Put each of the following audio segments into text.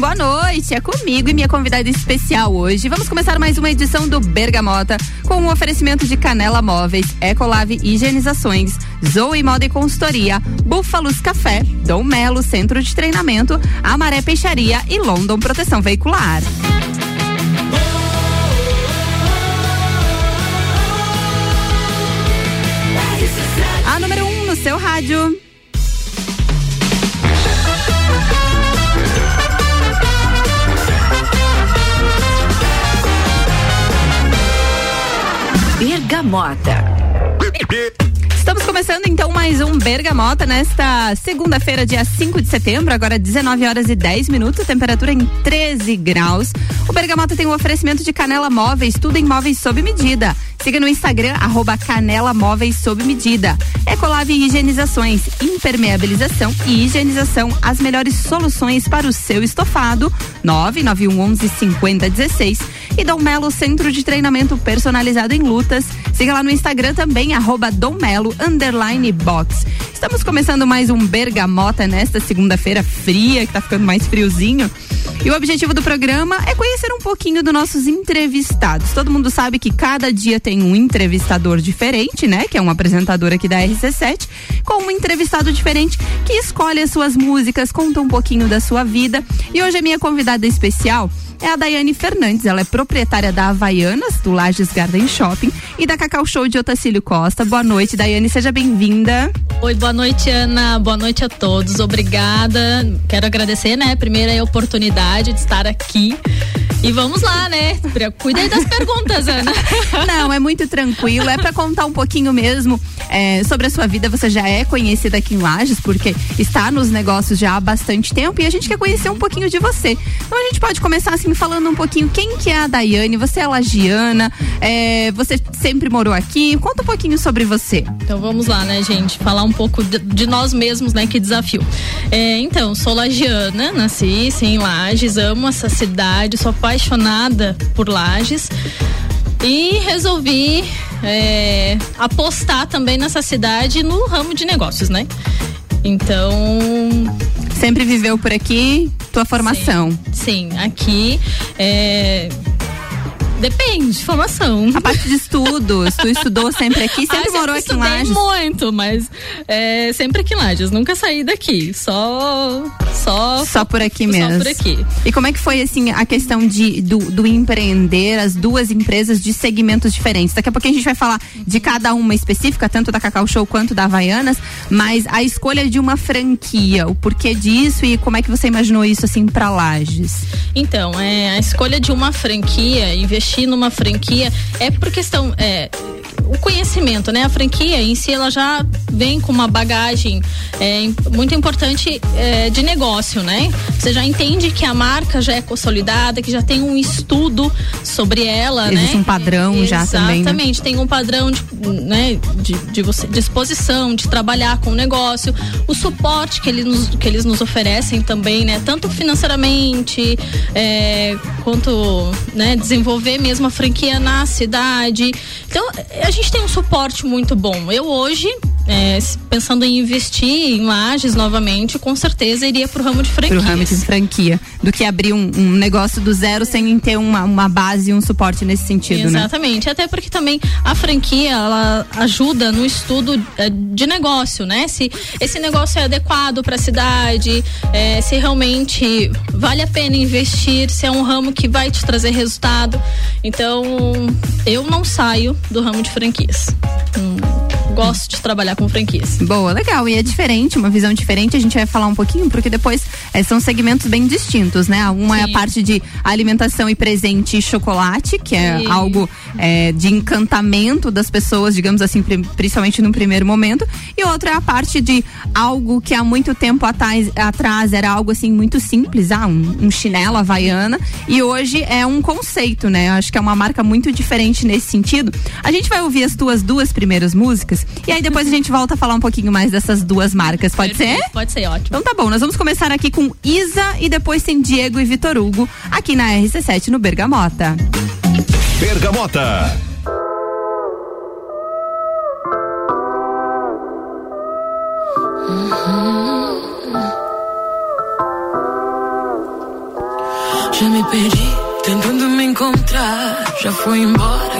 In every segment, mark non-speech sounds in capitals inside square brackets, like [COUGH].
boa noite. É comigo e minha convidada especial hoje. Vamos começar mais uma edição do Bergamota com um oferecimento de Canela Móveis, Ecolave Higienizações, Zoe Moda e Consultoria, Búfalos Café, Dom Melo Centro de Treinamento, Amaré Peixaria e London Proteção Veicular. A número 1 um no seu rádio. Bergamota. Estamos começando então mais um Bergamota nesta segunda-feira, dia 5 de setembro, agora 19 horas e 10 minutos, temperatura em 13 graus. O Bergamota tem um oferecimento de Canela Móveis, tudo em móveis sob medida. Siga no Instagram, arroba Canela Móveis sob medida. Ecolave Higienizações, impermeabilização e higienização, as melhores soluções para o seu estofado. 99111 5016 e Dom Melo Centro de Treinamento Personalizado em Lutas. Siga lá no Instagram também, arroba underline box. Estamos começando mais um Bergamota nesta segunda-feira fria, que tá ficando mais friozinho. E o objetivo do programa é conhecer um pouquinho dos nossos entrevistados. Todo mundo sabe que cada dia tem um entrevistador diferente, né? Que é um apresentador aqui da RC7, com um entrevistado diferente que escolhe as suas músicas, conta um pouquinho da sua vida. E hoje a minha convidada especial é a Daiane Fernandes. Ela é proprietária da Havaianas, do Lages Garden Shopping, e da Cacau Show de Otacílio Costa. Boa noite, Daiane, seja bem-vinda. Oi, boa noite, Ana. Boa noite a todos. Obrigada. Quero agradecer, né? Primeiro a oportunidade de estar aqui. E vamos lá, né? Cuida aí das perguntas, Ana. [LAUGHS] Não, é muito tranquilo. É para contar um pouquinho mesmo é, sobre a sua vida. Você já é conhecida aqui em Lages, porque está nos negócios já há bastante tempo e a gente quer conhecer um pouquinho de você. Então a gente pode começar assim falando um pouquinho quem que é a Daiane. Você é lagiana, é, você sempre morou aqui. Conta um pouquinho sobre você. Então vamos lá, né, gente? Falar um pouco de, de nós mesmos, né? Que desafio. É, então, sou lagiana, nasci sim, em Lages, amo essa cidade, sou apaixonada por Lages e resolvi é, apostar também nessa cidade no ramo de negócios, né? Então. Sempre viveu por aqui, tua formação? Sim, sim aqui. É, Depende, formação. A parte de estudos, tu estudou sempre aqui, sempre ah, morou aqui em Lages? muito, mas é, sempre aqui em Lages, nunca saí daqui, só só só por aqui mesmo. Só por aqui. E como é que foi assim a questão de do, do empreender as duas empresas de segmentos diferentes? Daqui a pouco a gente vai falar de cada uma específica, tanto da Cacau Show quanto da Havaianas, mas a escolha de uma franquia, o porquê disso e como é que você imaginou isso assim para Lages? Então, é a escolha de uma franquia, investir investir numa franquia é por questão. É, o conhecimento, né? A franquia em si ela já vem com uma bagagem é, muito importante é, de negócio, né? Você já entende que a marca já é consolidada, que já tem um estudo sobre ela, Existe né? um padrão é, já também. Né? Exatamente, tem um padrão de, né, de, de, você, de exposição, de trabalhar com o negócio, o suporte que eles nos, que eles nos oferecem também, né? Tanto financeiramente é, quanto né, desenvolver mesmo a franquia na cidade. Então, a gente tem um suporte muito bom. Eu hoje, é, pensando em investir em lajes novamente, com certeza iria pro ramo de franquia. Pro ramo de franquia. Do que abrir um, um negócio do zero sem ter uma, uma base e um suporte nesse sentido, Exatamente. né? Exatamente. Até porque também a franquia, ela ajuda no estudo é, de negócio, né? Se esse negócio é adequado para a cidade, é, se realmente vale a pena investir, se é um ramo que vai te trazer resultado. Então, eu não saio do ramo de franquias. Hum, gosto de trabalhar com franquias. Boa, legal. E é diferente, uma visão diferente. A gente vai falar um pouquinho, porque depois é, são segmentos bem distintos, né? Uma Sim. é a parte de alimentação e presente e chocolate, que é Sim. algo é, de encantamento das pessoas, digamos assim, principalmente no primeiro momento. E outra é a parte de algo que há muito tempo atrás, atrás era algo assim muito simples, ah, um, um chinelo havaiana. E hoje é um conceito, né? Acho que é uma marca muito diferente nesse sentido. A gente vai ouvir as tuas duas primeiras músicas e aí depois a gente volta a falar um pouquinho mais dessas duas marcas. Pode Perfeito, ser? Pode ser, ótimo. Então tá bom, nós vamos começar aqui com Isa e depois tem Diego e Vitor Hugo aqui na RC7 no Bergamota. Bergamota. perdi, tentando me encontrar. Já fui embora,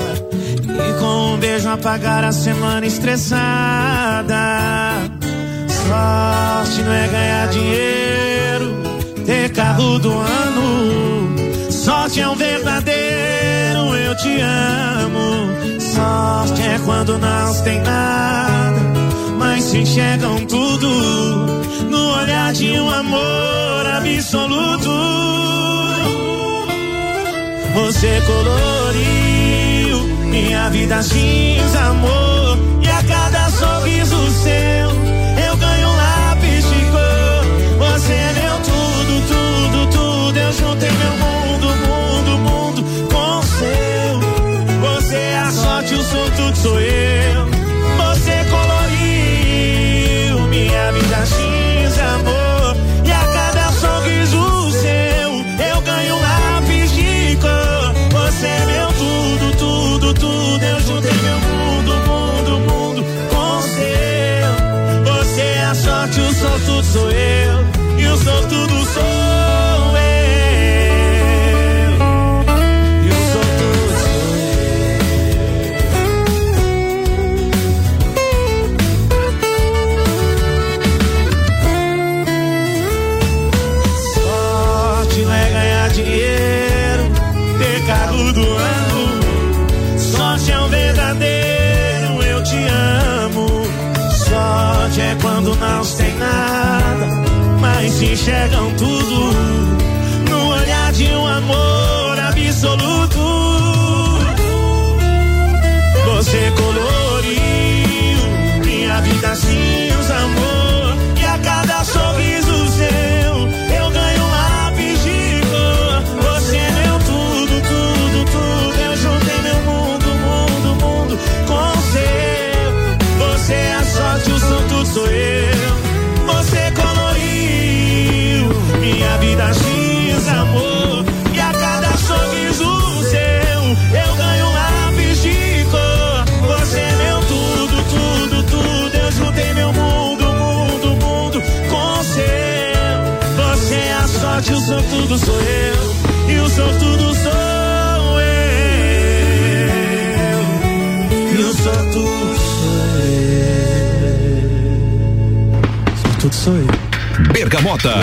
e com um beijo apagar a semana estressada. Sorte não é ganhar dinheiro, ter carro do ano. Sorte é um verdadeiro eu te amo. Sorte é quando não tem nada, mas se enxergam tudo no olhar de um amor absoluto. Você coloriu minha vida cinza, amor, e a cada sorriso seu eu ganho um lápis de cor. Você é meu tudo, tudo, tudo. Eu juntei meu mundo, mundo, mundo com seu sorte, o sou tudo sou eu. Mas sortudo sou eu. E o sortudo sou eu. E o sortudo sou eu. Sortudo sou eu. Bergamota.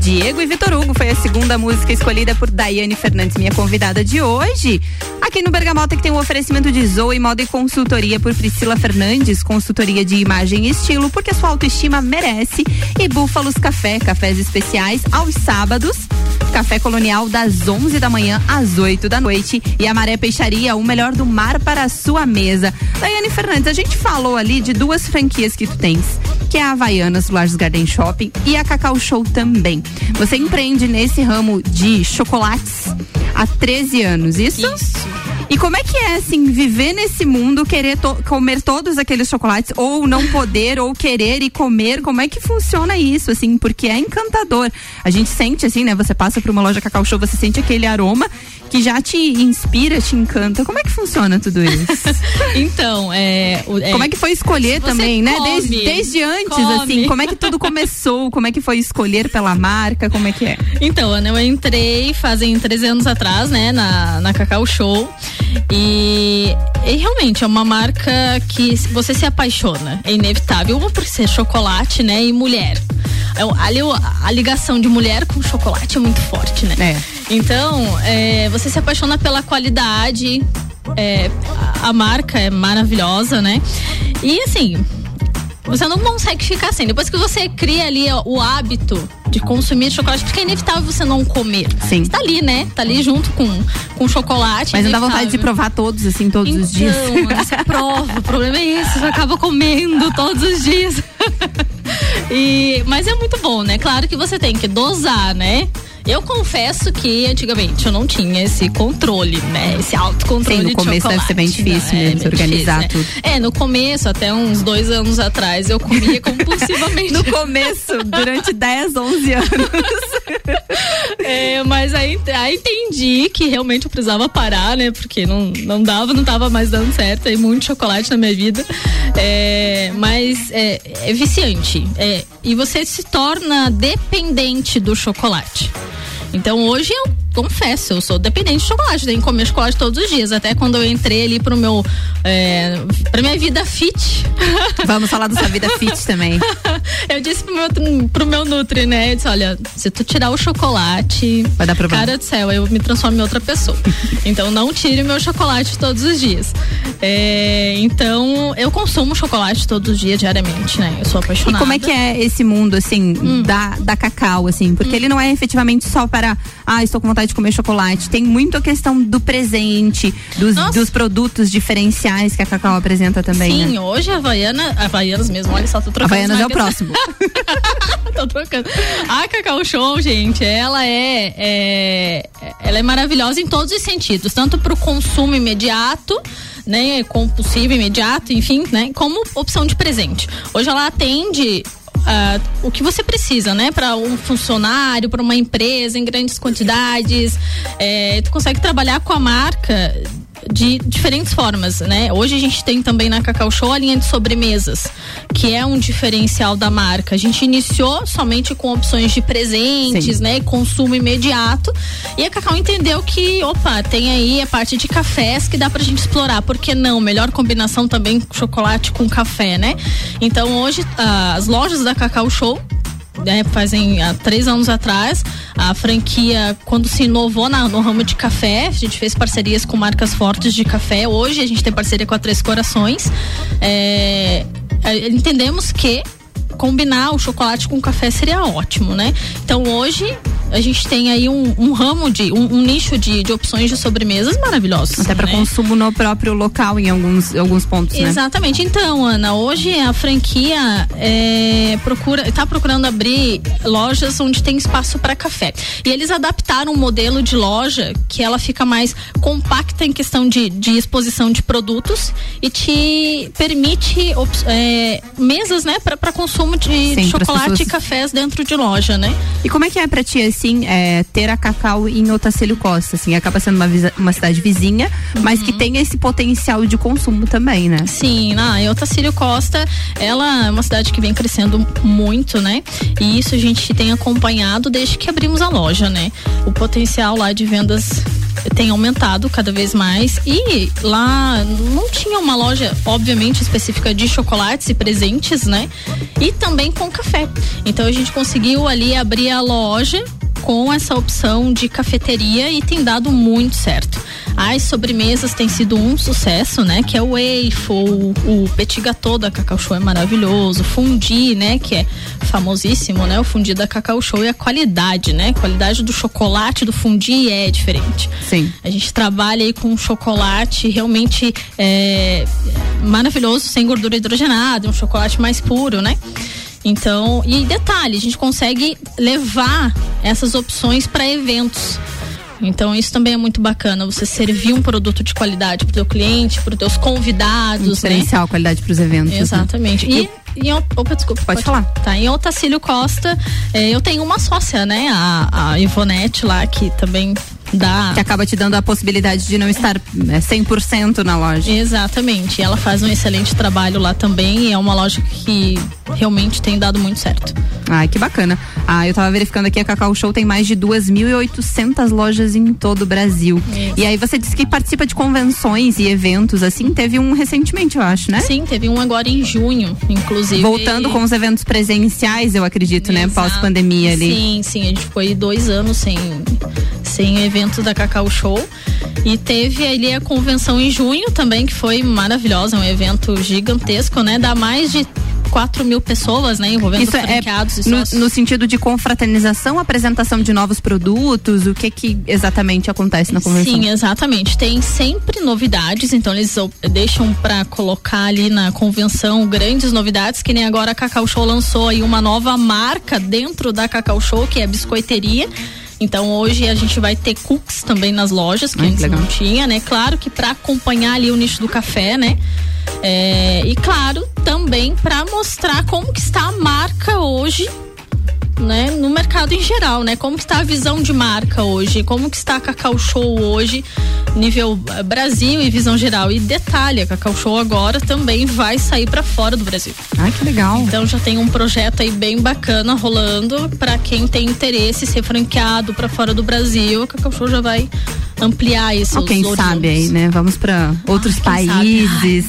Diego e Vitor Hugo foi a segunda música escolhida por Daiane Fernandes, minha convidada de hoje. Aqui no Bergamota que tem um oferecimento de Zoe Moda e Consultoria por Priscila Fernandes, consultoria de imagem e estilo, porque a sua autoestima merece. E Búfalos Café, cafés especiais aos sábados. Café Colonial das 11 da manhã às 8 da noite e a Maré Peixaria, o melhor do mar para a sua mesa. Daiane Fernandes, a gente falou ali de duas franquias que tu tens, que é a Havaianas Lages Garden Shopping e a Cacau Show também. Você empreende nesse ramo de chocolates há 13 anos, isso? Isso. E como é que é, assim, viver nesse mundo, querer to- comer todos aqueles chocolates, ou não poder, ou querer e comer? Como é que funciona isso, assim? Porque é encantador. A gente sente, assim, né? Você passa por uma loja Cacau Show, você sente aquele aroma que já te inspira, te encanta. Como é que funciona tudo isso? [LAUGHS] Então, é, é, Como é que foi escolher também, né? come, Desde, desde antes, come. assim, como é que tudo [LAUGHS] começou? Como é que foi escolher pela marca? Como é que é? Então, Ana, eu entrei fazem 13 anos atrás, né, na, na Cacau Show. E, e realmente é uma marca que você se apaixona, é inevitável. Uma por ser chocolate, né, e mulher. É, ali a ligação de mulher com chocolate é muito forte, né? É. Então, é, você se apaixona pela qualidade, é, a, marca é maravilhosa, né? E assim, você não consegue ficar sem. Depois que você cria ali o hábito de consumir chocolate, porque é inevitável você não comer. Sim. Você tá ali, né? Tá ali junto com, com chocolate. Mas não dá vontade de provar todos, assim, todos então, os dias. Você prova, o problema é esse, você acaba comendo todos os dias. [LAUGHS] E, mas é muito bom, né? Claro que você tem que dosar, né? Eu confesso que antigamente eu não tinha esse controle, né? Esse autocontrole Sim, no de começo deve ser bem difícil mesmo, se bem organizar difícil, né? tudo. É, no começo, até uns dois anos atrás, eu comia compulsivamente. [LAUGHS] No começo, durante 10, 11 anos. [LAUGHS] É, mas aí, aí entendi que realmente eu precisava parar, né? Porque não, não dava, não tava mais dando certo. Aí muito chocolate na minha vida. É, mas é, é viciante. É, e você se torna dependente do chocolate. Então hoje eu confesso, eu sou dependente de chocolate, tenho que comer chocolate todos os dias. Até quando eu entrei ali pro meu. É, pra minha vida fit. [LAUGHS] Vamos falar da sua vida fit também. [LAUGHS] eu disse pro meu, pro meu Nutri, né? Eu disse, olha, se tu tirar o chocolate. Vai dar problema. Cara do céu, eu me transformo em outra pessoa. [LAUGHS] então não tire o meu chocolate todos os dias. É, então, eu consumo chocolate todos os dias, diariamente, né? Eu sou E apaixonada. como é que é esse mundo, assim, Hum. da, da cacau, assim? Porque ele não é efetivamente só para, ah, estou com vontade de comer chocolate. Tem muito a questão do presente, dos, dos produtos diferenciais que a cacau apresenta também, Sim, né? hoje a Havaiana, Havaianas mesmo, olha só, tô trocando. Havaianas as é o próximo. [LAUGHS] Tô trocando. A Cacau Show, gente, ela é, é- ela é maravilhosa em todos os sentidos, tanto para o consumo imediato, né, compulsivo imediato, enfim, né, como opção de presente. Hoje ela atende ah, o que você precisa, né, para um funcionário, para uma empresa em grandes quantidades. É, tu consegue trabalhar com a marca de diferentes formas, né? Hoje a gente tem também na Cacau Show a linha de sobremesas, que é um diferencial da marca. A gente iniciou somente com opções de presentes, Sim. né? Consumo imediato. E a Cacau entendeu que, opa, tem aí a parte de cafés que dá pra gente explorar. Por que não? Melhor combinação também chocolate com café, né? Então hoje ah, as lojas da Cacau Show né, fazem há três anos atrás, a franquia, quando se inovou na- no ramo de café, a gente fez parcerias com marcas fortes de café. Hoje a gente tem parceria com a Três Corações. É, eh, entendemos que combinar o chocolate com o café seria ótimo, né? Então hoje a gente tem aí um, um ramo de um, um, nicho de, de opções de sobremesas maravilhosos. Até para né? consumo no próprio local em alguns, alguns pontos, né? Exatamente. Né? Então, Ana, hoje a franquia é, procura está procurando abrir lojas onde tem espaço para café. E eles adaptaram um modelo de loja que ela fica mais compacta em questão de, de exposição de produtos e te permite é, mesas, né, para consumo de, Sim, de chocolate pessoas... e cafés dentro de loja, né? E como é que é para ti assim, é, ter a Cacau em Otacílio Costa, assim, acaba sendo uma, uma cidade vizinha, uhum. mas que uhum. tem esse potencial de consumo também, né? Sim, na em Otacílio Costa, ela é uma cidade que vem crescendo muito, né? E isso a gente tem acompanhado desde que abrimos a loja, né? O potencial lá de vendas tem aumentado cada vez mais e lá não tinha uma loja obviamente específica de chocolates e presentes, né? E também com café. Então a gente conseguiu ali abrir a loja com essa opção de cafeteria e tem dado muito certo. As sobremesas têm sido um sucesso, né? Que é o waffle, o petit gâteau da Cacau Show é maravilhoso, fundi, né? Que é famosíssimo, né? O fundi da Cacau Show e a qualidade, né? A qualidade do chocolate do fundi é diferente. Sim. A gente trabalha aí com chocolate realmente é, maravilhoso, sem gordura hidrogenada, um chocolate mais puro, né? Então, e detalhe, a gente consegue levar essas opções para eventos. Então isso também é muito bacana, você servir um produto de qualidade para o teu cliente, para os teus convidados? Diferencial né? qualidade para os eventos. Né? Exatamente. Né? E, em, opa, desculpa, pode, pode, falar. Tá, em Otacílio Costa, eh, eu tenho uma sócia, né, a, a Ivonete lá, que também dá. Que acaba te dando a possibilidade de não estar é, 100% na loja. Exatamente. Ela faz um excelente trabalho lá também e é uma loja que realmente tem dado muito certo. Ai, que bacana. Ah, eu tava verificando aqui, a Cacau Show tem mais de 2.800 lojas em todo o Brasil. Isso. E aí você disse que participa de convenções e eventos, assim, teve um recentemente, eu acho, né? Sim, teve um agora em junho, inclusive. Voltando com os eventos presenciais, eu acredito, Exato. né? Pós-pandemia ali. Sim, sim, a gente foi dois anos sem, sem evento da Cacau Show. E teve ali a convenção em junho também, que foi maravilhosa, um evento gigantesco, né? Dá mais de 4 mil pessoas, né? Envolvendo Isso é franqueados é no, no, sentido de confraternização, apresentação de novos produtos, o que que exatamente acontece na convenção? Sim, exatamente. Tem sempre novidades, então eles deixam para colocar ali na convenção grandes novidades, que nem agora a Cacau Show lançou aí uma nova marca dentro da Cacau Show, que é a biscoiteria. Então hoje a gente vai ter cookies também nas lojas, que Ai, antes legal. não tinha, né? Claro que para acompanhar ali o nicho do café, né? É, e claro, também para mostrar como que está a marca hoje né, no mercado em geral, né? Como está a visão de marca hoje? Como que está a Cacau Show hoje, nível eh, Brasil e visão geral? E detalhe, a Cacau Show agora também vai sair para fora do Brasil. Ai, que legal. Então já tem um projeto aí bem bacana rolando para quem tem interesse em ser franqueado para fora do Brasil, a Cacau Show já vai ampliar isso. Quem sabe aí, né? Vamos para outros ah, países.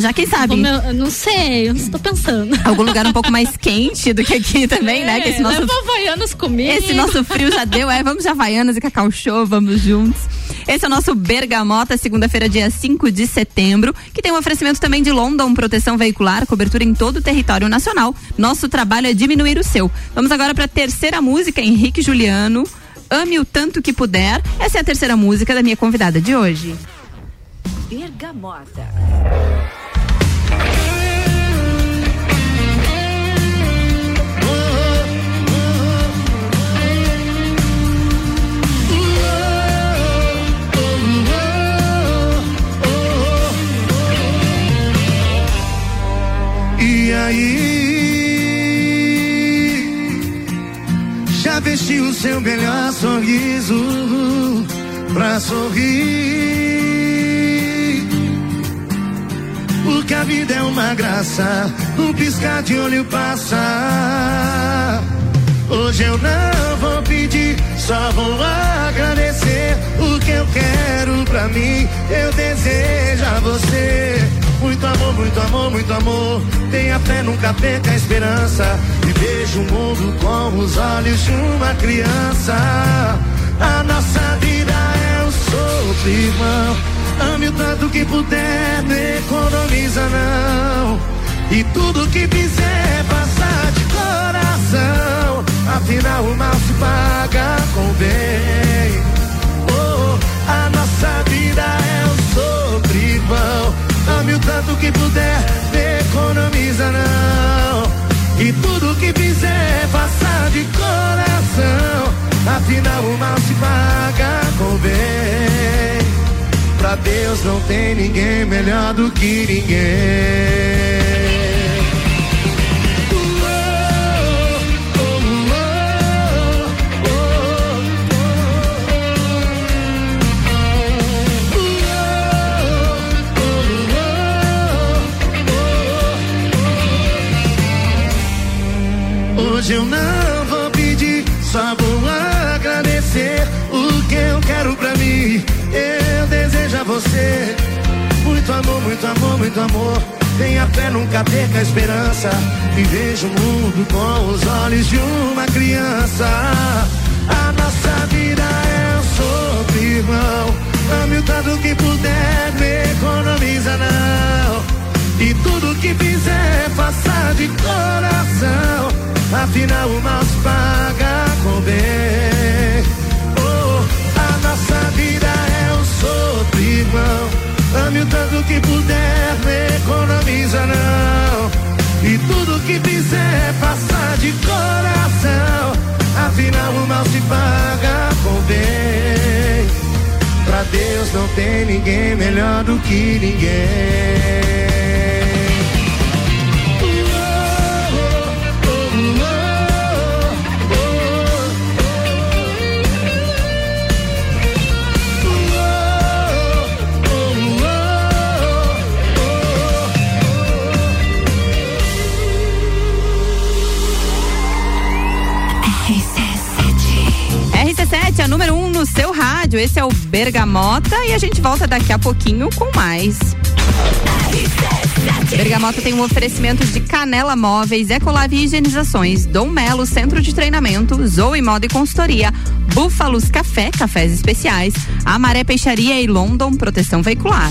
Já quem sabe. Vou, não sei, eu estou pensando. Algum lugar um pouco mais [LAUGHS] quente do que aqui também, é, né? Que esse nosso, leva Havaianas comigo. Esse nosso frio já deu, é. Vamos de Havaianas e Cacau Show, vamos juntos. Esse é o nosso Bergamota, segunda-feira, dia 5 de setembro, que tem um oferecimento também de London, proteção veicular, cobertura em todo o território nacional. Nosso trabalho é diminuir o seu. Vamos agora para a terceira música, Henrique Juliano. Ame o tanto que puder. Essa é a terceira música da minha convidada de hoje. Bergamota. E aí? Já vestiu o seu melhor sorriso pra sorrir. Porque a vida é uma graça, um piscar de olho passa. Hoje eu não vou pedir, só vou agradecer. O que eu quero pra mim, eu desejo a você. Muito amor, muito amor, muito amor. Tenha fé, nunca perca a esperança. E veja o mundo com os olhos de uma criança. A nossa vida é o sopro, irmão. Ame o tanto que puder, não economiza não. E tudo que fizer passar de coração. Afinal, o mal se paga com bem. Oh, a nossa vida é um sofrimão. Ame o tanto que puder, economiza não. E tudo que fizer passar de coração. Afinal, o mal se paga com bem. Pra Deus não tem ninguém melhor do que ninguém. Muito amor. Tenha fé, nunca perca a esperança. E veja o mundo com os olhos de uma criança. A nossa vida é um sopro, irmão. Ame o tanto que puder, não economiza não. E tudo que fizer, faça de coração. Afinal o mal se paga com bem. Oh, a nossa vida é um sopro, irmão. Ame o tanto que puder, não economiza não. E tudo que fizer, faça de coração. Afinal o mal se paga com bem. Pra Deus não tem ninguém melhor do que ninguém. Rádio. Esse é o Bergamota e a gente volta daqui a pouquinho com mais. Bergamota tem um oferecimento de Canela Móveis, Ecolave Higienizações, Dom Melo Centro de Treinamento, Zoe Moda e Consultoria, Búfalos Café, Cafés Especiais, Amaré Peixaria e London Proteção Veicular.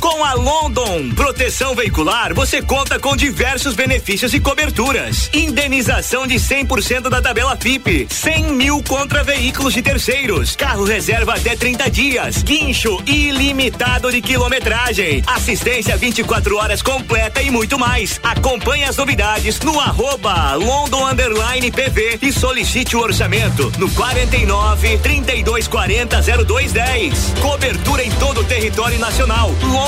Com a London Proteção Veicular, você conta com diversos benefícios e coberturas. Indenização de 100% da tabela FIP, 100 mil contra veículos de terceiros, carro reserva até 30 dias, guincho ilimitado de quilometragem, assistência 24 horas completa e muito mais. Acompanhe as novidades no arroba London PV e solicite o orçamento no 49 32 40 0210. Cobertura em todo o território nacional. London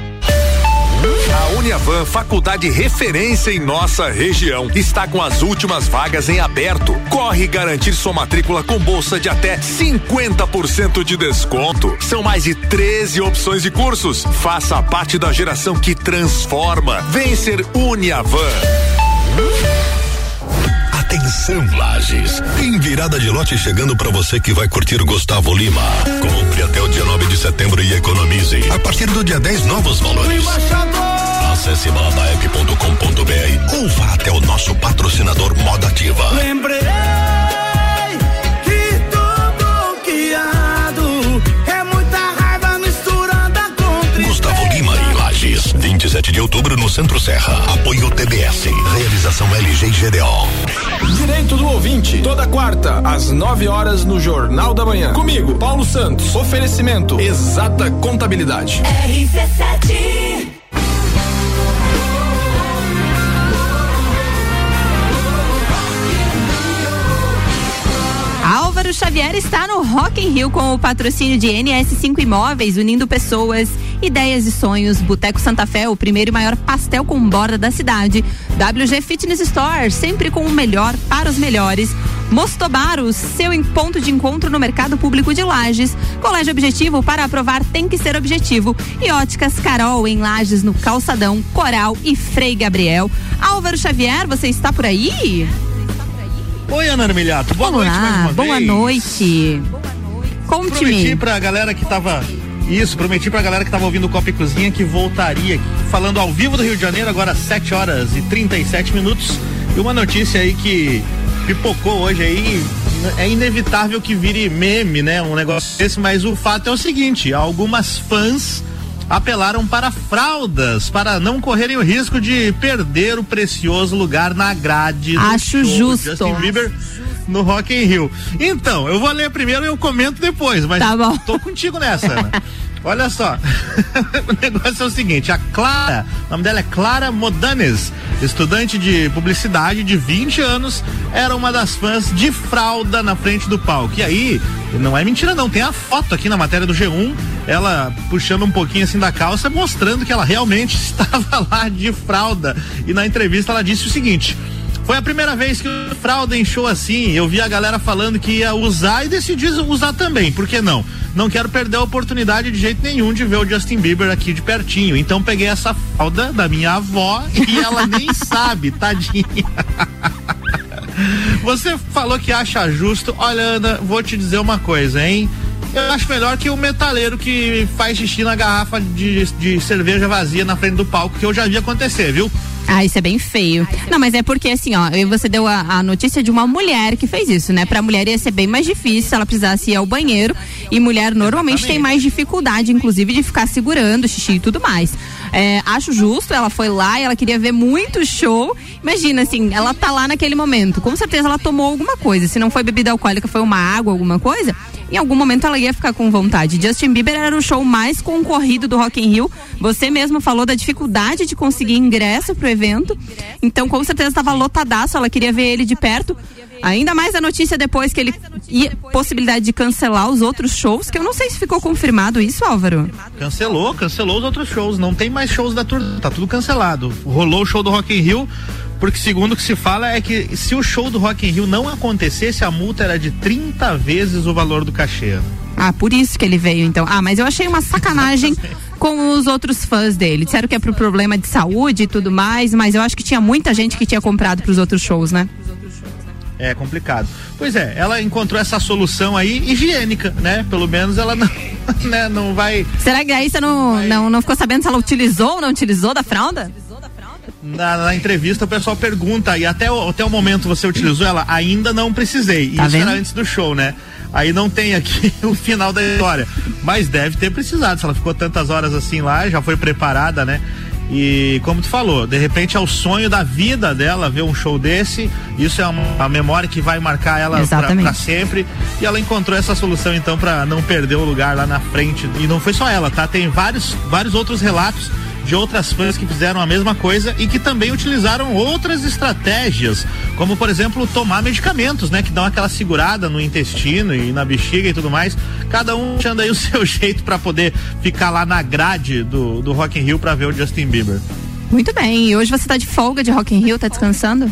A Uniavan, faculdade referência em nossa região, está com as últimas vagas em aberto. Corre garantir sua matrícula com bolsa de até 50% de desconto. São mais de 13 opções de cursos. Faça parte da geração que transforma. Vem ser Uniavan. Atenção, Lages. Tem virada de lote chegando para você que vai curtir Gustavo Lima. Compre até o dia 9 de setembro e economize. A partir do dia 10, novos valores. Acesse baladaep.com.br ou vá até o nosso patrocinador Moda Ativa. Lembrei que tô bloqueado. É muita raiva misturada com Gustavo Lima Lages. 27 de outubro no Centro Serra. Apoio TBS. Realização LG e GDO. Direito do ouvinte, toda quarta, às 9 horas no Jornal da Manhã. Comigo, Paulo Santos. Oferecimento Exata Contabilidade. RC7 Xavier está no Rock in Rio com o patrocínio de NS5 Imóveis, unindo pessoas, ideias e sonhos. Boteco Santa Fé, o primeiro e maior pastel com borda da cidade. WG Fitness Store, sempre com o melhor para os melhores. Mostobaro, seu ponto de encontro no mercado público de Lages. Colégio Objetivo, para aprovar tem que ser objetivo. E Óticas Carol, em Lages, no Calçadão, Coral e Frei Gabriel. Álvaro Xavier, você está por aí? Oi, Ana Armiliato. Boa Olá, noite mais uma boa vez. noite. Prometi Conte-me. pra galera que tava. Isso, prometi pra galera que tava ouvindo o Copa e Cozinha que voltaria aqui, falando ao vivo do Rio de Janeiro, agora às 7 horas e 37 minutos. E uma notícia aí que pipocou hoje aí. É inevitável que vire meme, né? Um negócio desse, mas o fato é o seguinte: algumas fãs apelaram para fraldas para não correrem o risco de perder o precioso lugar na grade do Acho justo. Justin Bieber no Rock in Rio. Então, eu vou ler primeiro e eu comento depois, mas Tá tô contigo nessa, Ana. [LAUGHS] Olha só, [LAUGHS] o negócio é o seguinte, a Clara, o nome dela é Clara Modanes, estudante de publicidade de 20 anos, era uma das fãs de fralda na frente do palco. E aí, não é mentira não, tem a foto aqui na matéria do G1, ela puxando um pouquinho assim da calça, mostrando que ela realmente [LAUGHS] estava lá de fralda. E na entrevista ela disse o seguinte: foi a primeira vez que o fralda encheu assim. Eu vi a galera falando que ia usar e decidi usar também. Por que não? Não quero perder a oportunidade de jeito nenhum de ver o Justin Bieber aqui de pertinho. Então peguei essa fralda da minha avó e ela nem [LAUGHS] sabe, tadinha. Você falou que acha justo. Olha, Ana, vou te dizer uma coisa, hein? Eu acho melhor que o metaleiro que faz xixi na garrafa de, de cerveja vazia na frente do palco, que eu já vi acontecer, viu? Ah, isso é bem feio. Não, mas é porque assim, ó, você deu a, a notícia de uma mulher que fez isso, né? Pra mulher ia ser bem mais difícil se ela precisasse ir ao banheiro. E mulher normalmente tem mais dificuldade, inclusive, de ficar segurando o xixi e tudo mais. É, acho justo, ela foi lá e ela queria ver muito show. Imagina, assim, ela tá lá naquele momento. Com certeza ela tomou alguma coisa. Se não foi bebida alcoólica, foi uma água, alguma coisa. Em algum momento ela ia ficar com vontade. Justin Bieber era o show mais concorrido do Rock in Rio. Você mesmo falou da dificuldade de conseguir ingresso pro evento. Então, com certeza estava lotadaço. Ela queria ver ele de perto. Ainda mais a notícia depois que ele possibilidade de cancelar os outros shows, que eu não sei se ficou confirmado isso, Álvaro. Cancelou, cancelou os outros shows. Não tem mais shows da turnê, tá tudo cancelado. Rolou o show do Rock in Rio, porque segundo o que se fala é que se o show do Rock in Rio não acontecesse, a multa era de 30 vezes o valor do cachê. Ah, por isso que ele veio então. Ah, mas eu achei uma sacanagem com os outros fãs dele. Disseram que é pro problema de saúde e tudo mais, mas eu acho que tinha muita gente que tinha comprado pros outros shows, né? É complicado. Pois é, ela encontrou essa solução aí higiênica, né? Pelo menos ela não, [LAUGHS] né, não vai. Será que aí você não, vai... não, não ficou sabendo se ela utilizou ou não utilizou da fralda? Na, na, entrevista o pessoal pergunta e até o, até o momento você utilizou ela? Ainda não precisei. Tá Isso vendo? era antes do show, né? Aí não tem aqui [LAUGHS] o final da história. Mas deve ter precisado. Se ela ficou tantas horas assim lá, já foi preparada, né? E como tu falou, de repente é o sonho da vida dela ver um show desse. Isso é uma, uma memória que vai marcar ela para sempre. E ela encontrou essa solução então para não perder o lugar lá na frente. E não foi só ela, tá? Tem vários, vários outros relatos de outras fãs que fizeram a mesma coisa e que também utilizaram outras estratégias, como por exemplo tomar medicamentos, né, que dão aquela segurada no intestino e na bexiga e tudo mais. Cada um achando aí o [LAUGHS] seu jeito para poder ficar lá na grade do, do Rock in Rio para ver o Justin Bieber. Muito bem. E hoje você tá de folga de Rock in Rio, tá descansando?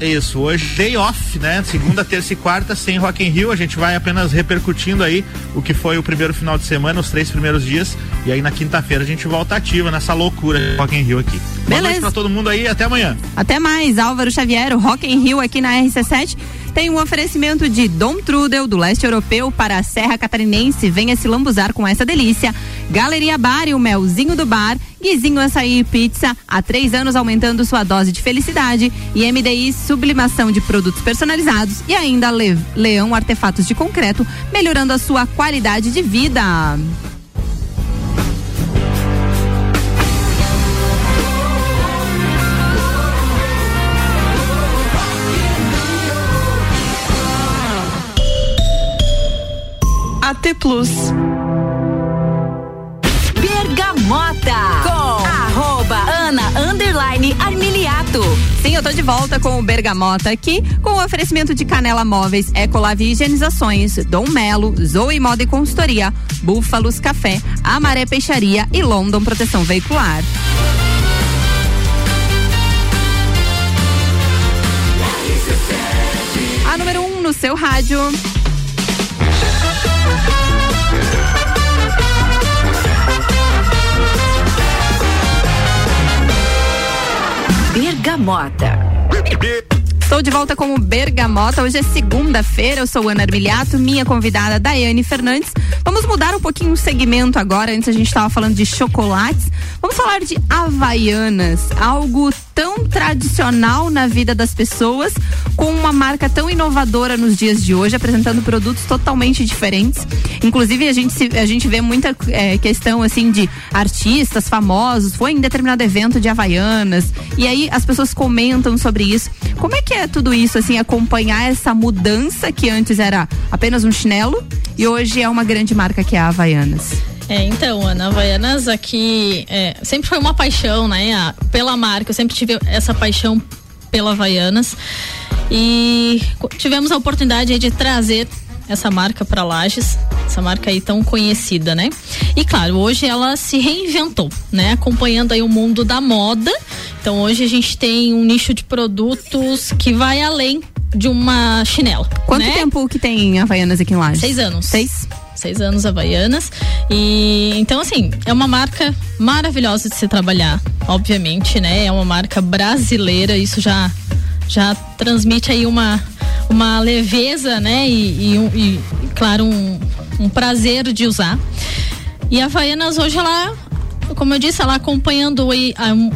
Isso, hoje day off, né? Segunda, terça e quarta sem Rock in Rio. A gente vai apenas repercutindo aí o que foi o primeiro final de semana, os três primeiros dias. E aí na quinta-feira a gente volta ativa nessa loucura de Rock in Rio aqui. Beleza. Boa noite pra todo mundo aí até amanhã. Até mais, Álvaro Xavier, o Rock in Rio aqui na RC7 tem um oferecimento de Dom Trudel, do leste europeu, para a Serra Catarinense. Venha se lambuzar com essa delícia. Galeria Bar e o melzinho do bar. Guizinho Açaí e Pizza. Há três anos aumentando sua dose de felicidade. E MDI Sublimação de Produtos Personalizados. E ainda Le Leão Artefatos de Concreto, melhorando a sua qualidade de vida. AT Plus. Sim, eu tô de volta com o Bergamota aqui, com o oferecimento de Canela Móveis, Ecolave Higienizações, Dom Melo, Zoe Moda e Consultoria, Búfalos Café, Amaré Peixaria e London Proteção Veicular. A número 1 um no seu rádio. Bergamota. Estou de volta com o Bergamota. Hoje é segunda-feira. Eu sou Ana Armiliato, minha convidada Daiane Fernandes. Vamos mudar um pouquinho o segmento agora. Antes a gente estava falando de chocolates. Vamos falar de Havaianas, algo tão tradicional na vida das pessoas, com uma marca tão inovadora nos dias de hoje, apresentando produtos totalmente diferentes. Inclusive, a gente, se, a gente vê muita é, questão assim de artistas famosos, foi em determinado evento de Havaianas, e aí as pessoas comentam sobre isso. Como é que é tudo isso, assim, acompanhar essa mudança que antes era apenas um chinelo e hoje é uma grande marca que é a Havaianas? É, então, Ana, Havaianas aqui é, sempre foi uma paixão, né? A, pela marca, eu sempre tive essa paixão pela Havaianas. E tivemos a oportunidade de trazer essa marca para Lages, essa marca aí tão conhecida, né? E claro, hoje ela se reinventou, né? Acompanhando aí o mundo da moda. Então hoje a gente tem um nicho de produtos que vai além de uma chinela. Quanto né? tempo que tem Havaianas aqui em Lages? Seis anos. Seis? Seis anos Havaianas. E então, assim, é uma marca maravilhosa de se trabalhar, obviamente, né? É uma marca brasileira, isso já, já transmite aí uma, uma leveza, né? E, e, e claro, um, um prazer de usar. E a Havaianas hoje ela como eu disse, ela acompanhando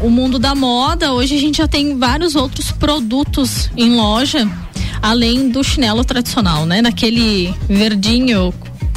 o mundo da moda, hoje a gente já tem vários outros produtos em loja, além do chinelo tradicional, né? Naquele verdinho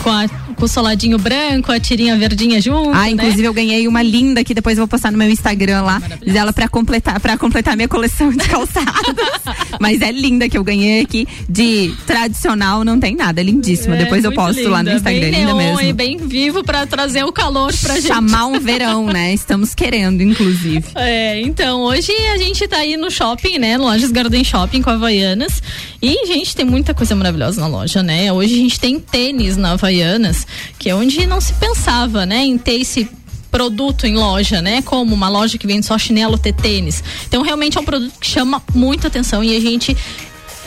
com, a, com o soladinho branco, a tirinha verdinha junto. Ah, né? inclusive eu ganhei uma linda que depois eu vou postar no meu Instagram lá. Dela pra completar, pra completar minha coleção de calçados. [LAUGHS] Mas é linda que eu ganhei aqui. De tradicional não tem nada, é lindíssima. É, depois eu posto lá no linda, Instagram, bem linda neon mesmo. E bem vivo pra trazer o calor pra gente. Chamar um verão, né? Estamos querendo, inclusive. [LAUGHS] É, então, hoje a gente tá aí no shopping, né? Lojas Garden Shopping com Havaianas. E, gente, tem muita coisa maravilhosa na loja, né? Hoje a gente tem tênis na Havaianas, que é onde não se pensava, né? Em ter esse produto em loja, né? Como uma loja que vende só chinelo, ter tênis. Então, realmente é um produto que chama muita atenção e a gente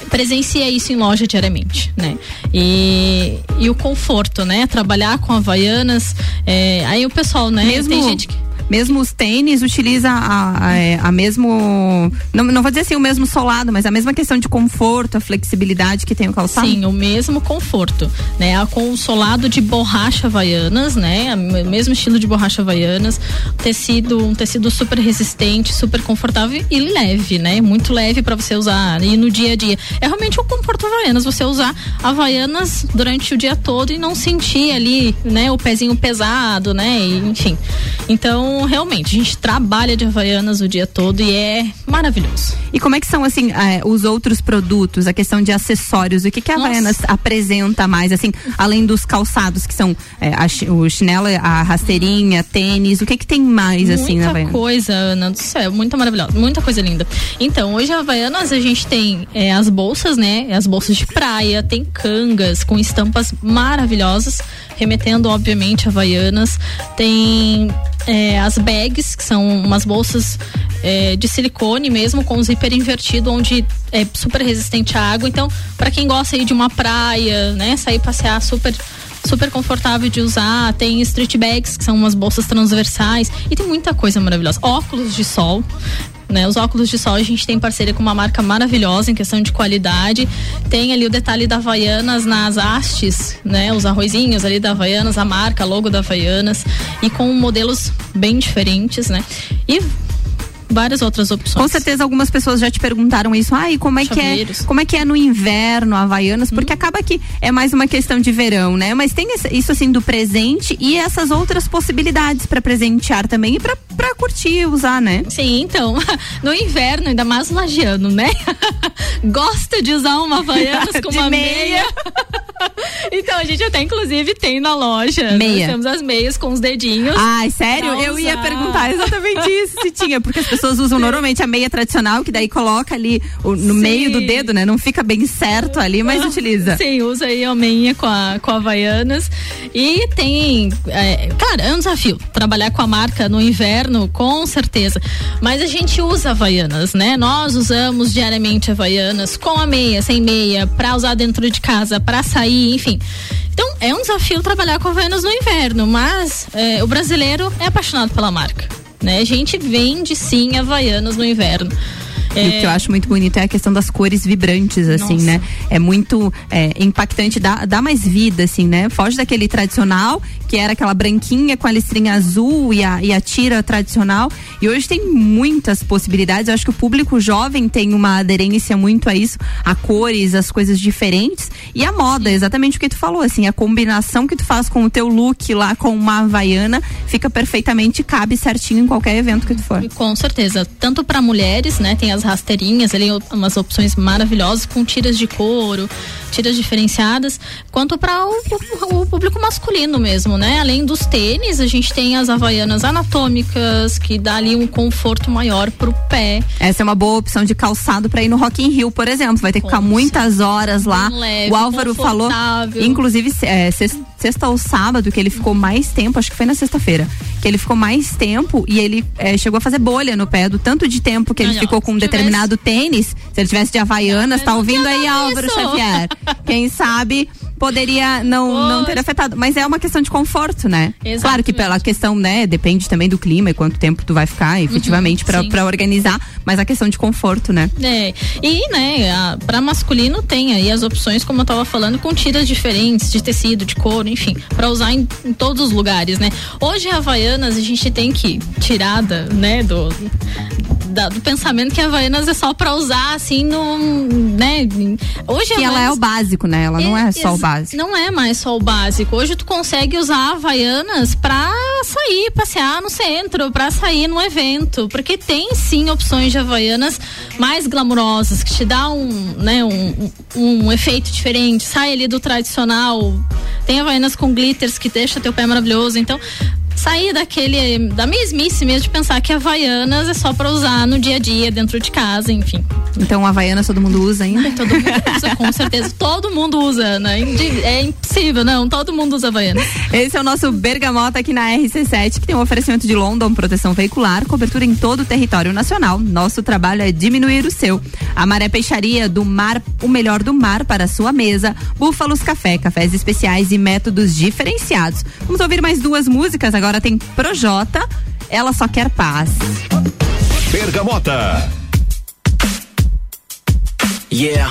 presencia isso em loja diariamente, né? E, e o conforto, né? Trabalhar com Havaianas, é, aí o pessoal, né? Mesmo, Tem gente que mesmo os tênis utiliza a, a, é, a mesmo. Não, não vou dizer assim o mesmo solado, mas a mesma questão de conforto, a flexibilidade que tem o calçado. Sim, o mesmo conforto, né? Com o solado de borracha havaianas, né? O mesmo estilo de borracha havaianas, tecido, um tecido super resistente, super confortável e leve, né? Muito leve para você usar e no dia a dia. É realmente o conforto havaianas, você usar havaianas durante o dia todo e não sentir ali, né? O pezinho pesado, né? E, enfim. Então, realmente, a gente trabalha de havaianas o dia todo e é maravilhoso. E como é que são, assim, é, os outros produtos, a questão de acessórios? O que, que a Havaianas apresenta mais, assim, além dos calçados, que são é, a o chinelo, a rasteirinha, tênis, o que que tem mais, assim, na Muita Havaianas? coisa, Ana do céu, muita maravilhosa, muita coisa linda. Então, hoje a Havaianas a gente tem é, as bolsas, né? As bolsas de praia, tem cangas com estampas maravilhosas, remetendo, obviamente, a Havaianas. Tem é, as bags, que são umas bolsas é, de silicone mesmo, com zíper invertido, onde é super resistente à água. Então, para quem gosta aí de uma praia, né? Sair passear super super confortável de usar. Tem street bags, que são umas bolsas transversais. E tem muita coisa maravilhosa. Óculos de sol. Né, os óculos de sol a gente tem parceria com uma marca maravilhosa em questão de qualidade. Tem ali o detalhe da Havaianas nas hastes, né? Os arrozinhos ali da Havaianas, a marca, logo da Havaianas. E com modelos bem diferentes, né? E várias outras opções. Com certeza algumas pessoas já te perguntaram isso. Ai, como é que é? Chaveiros. Como é que é no inverno, Havaianas? Porque acaba que é mais uma questão de verão, né? Mas tem isso assim do presente e essas outras possibilidades pra presentear também e pra pra curtir, usar, né? Sim, então, [LAUGHS] no inverno, ainda mais lagiano, né? [LAUGHS] Gosta de usar uma Havaianas [LAUGHS] com uma meia. meia. então, a gente até inclusive tem na loja. Meia. Nós temos as meias com os dedinhos. Ai, sério? Eu ia perguntar exatamente isso se tinha, porque as pessoas usam normalmente a meia tradicional, que daí coloca ali o- no meio do dedo, né? Não fica bem certo ali, mas utiliza. Sim, usa aí a meinha com a, com a Havaianas. E tem. é, claro, é um desafio. Trabalhar com a marca no inverno, com certeza. Mas a gente usa Havaianas, né? Nós usamos diariamente Havaianas com a meia, sem meia, pra usar dentro de casa, pra sair, enfim. Então, é um desafio trabalhar com Havaianas no inverno, mas é, o brasileiro é apaixonado pela marca. Né? A gente vende sim Havaianas no inverno. E o que eu acho muito bonito é a questão das cores vibrantes, assim, Nossa. né? É muito é, impactante, dá, dá mais vida, assim, né? Foge daquele tradicional, que era aquela branquinha com a listrinha azul e a, e a tira tradicional. E hoje tem muitas possibilidades. Eu acho que o público jovem tem uma aderência muito a isso, a cores, as coisas diferentes. E a moda, exatamente o que tu falou, assim, a combinação que tu faz com o teu look lá com uma havaiana fica perfeitamente, cabe certinho em qualquer evento que tu for. Com certeza. Tanto para mulheres, né? Tem as rasteirinhas ali, umas opções maravilhosas com tiras de couro, tiras diferenciadas, quanto para o, o- o público masculino mesmo, né? Além dos tênis, a gente tem as havaianas anatômicas, que dá ali um conforto maior pro pé. Essa é uma boa opção de calçado para ir no Rock in Rio, por exemplo. Vai ter que ficar muitas horas lá. Leve, o Álvaro falou, inclusive é, sex- sexta ou sábado, que ele ficou mais tempo, acho que foi na sexta-feira, que ele ficou mais tempo e ele é, chegou a fazer bolha no pé do tanto de tempo que ele ficou com um determinado tênis. Se ele tivesse de Havaianas, tá ouvindo aí, Álvaro isso. Xavier? Quem sabe poderia não, não ter afetado. Mas é uma questão de conforto, né? Claro que pela questão, né, depende também do clima e quanto tempo tu vai ficar efetivamente pra sim. para organizar, mas a questão de conforto, né? É, e né, a- pra masculino tem aí as opções, como eu tava falando, com tiras diferentes de tecido, de couro, enfim, pra usar em, em todos os lugares, né? Hoje a Havaianas a gente tem que tirada, né, do da- do pensamento que a Havaianas é só pra usar assim no, né? Hoje Que ela é Havaianas- o básico, né? Ela não é só o Ex- básico. Não é mais só o básico. Hoje tu consegue usar Havaianas pra sair, passear no centro, pra sair num evento. Porque tem sim opções de Havaianas mais glamurosas, que te dá um, né, um, um, efeito diferente. Sai ali do tradicional. Tem Havaianas com glitters que deixa teu pé maravilhoso. Então. Sair daquele, da mesmice mesmo de pensar que Havaianas é só pra usar no dia a dia, dentro de casa, enfim. Então, Havaianas todo mundo usa ainda? todo mundo usa, com [LAUGHS] certeza. Todo mundo usa. Indi- É impossível, não. Todo mundo usa Havaianas. Esse é o nosso Bergamota aqui na RC7, que tem um oferecimento de London, proteção veicular, cobertura em todo o território nacional. Nosso trabalho é diminuir o seu. A Maré Peixaria do Mar, o melhor do mar para a sua mesa. Búfalos Café, cafés especiais e métodos diferenciados. Vamos ouvir mais duas músicas. Agora tem Projota, Ela Só Quer Paz. Bergamota. Yeah.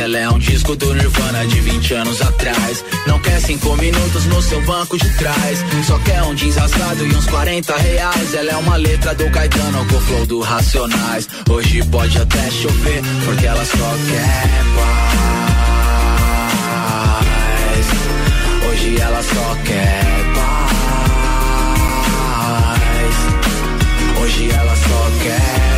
Ela é um disco do Nirvana de 20 anos atrás. Não quer cinco minutos no seu banco de trás. Só quer um jeans rasgado e uns 40 reais. Ela é uma letra do Caetano com flow do Racionais. Hoje pode até chover, porque ela só quer paz. Hoje ela só quer paz. Hoje ela só quer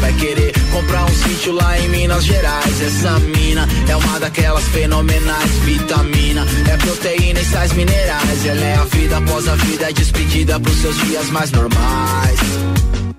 Vai querer comprar um sítio lá em Minas Gerais. Essa mina é uma daquelas fenomenais. Vitamina é proteína e sais minerais. Ela é a vida após a vida, é despedida pros seus dias mais normais.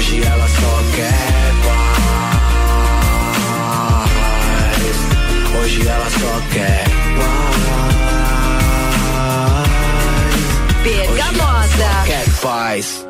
Hoje ela só quer paz. Hoje ela só quer paz. Bergamota. Quer paz.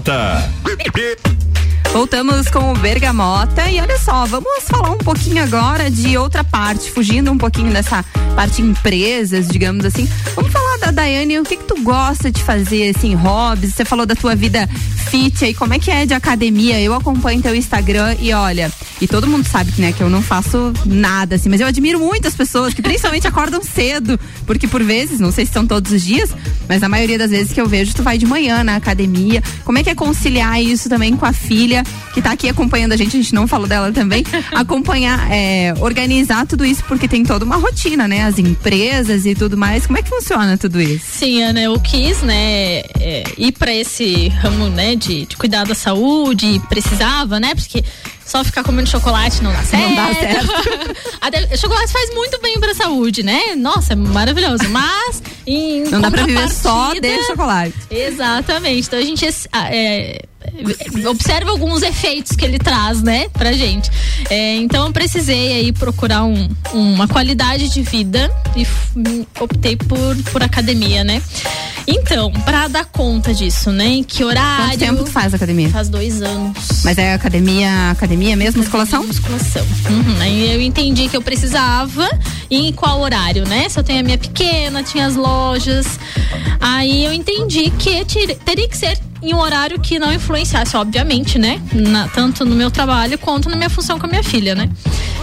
Bergamota. Voltamos com o Bergamota e olha só, vamos falar um pouquinho agora de outra parte, fugindo um pouquinho dessa parte empresas, digamos assim. Vamos falar da Daiane, o que que tu gosta de fazer, assim, hobbies? Você falou da tua vida fit aí, como é que é de academia? Eu acompanho teu Instagram e olha, e todo mundo sabe que, né, que eu não faço nada, assim, mas eu admiro muitas pessoas que principalmente [LAUGHS] acordam cedo, porque por vezes, não sei se são todos os dias, mas a maioria das vezes que eu vejo, tu vai de manhã na academia. Como é que é conciliar isso também com a filha, que tá aqui acompanhando a gente, a gente não falou dela também, [LAUGHS] acompanhar, é, organizar tudo isso, porque tem toda uma rotina, né? As empresas e tudo mais. Como é que funciona tudo isso? Sim, Ana, eu quis, né, é, ir pra esse ramo, né, de, de cuidar da saúde, precisava, né, porque só ficar comendo chocolate não dá certo. Não dá [LAUGHS] certo. [LAUGHS] Até, chocolate faz muito bem pra saúde, né? Nossa, é maravilhoso. Mas em Não dá pra viver só de chocolate. Exatamente. Então a gente é, observa alguns efeitos que ele traz, né, pra gente. É, então eu precisei aí procurar um- uma qualidade de vida e optei por, por academia, né? Então, pra dar conta disso, né? Em que horário? Quanto tempo tu faz academia? Faz dois anos. Mas é academia, academia mesmo, musculação? Musculação. Uhum. Aí eu entendi que eu precisava e em qual horário, né? Se eu tenho a minha pequena, tinha as lojas. Aí eu entendi que teria que ser em um horário que não influenciasse, obviamente, né? Na- tanto no meu trabalho quanto na minha função com a minha filha, né?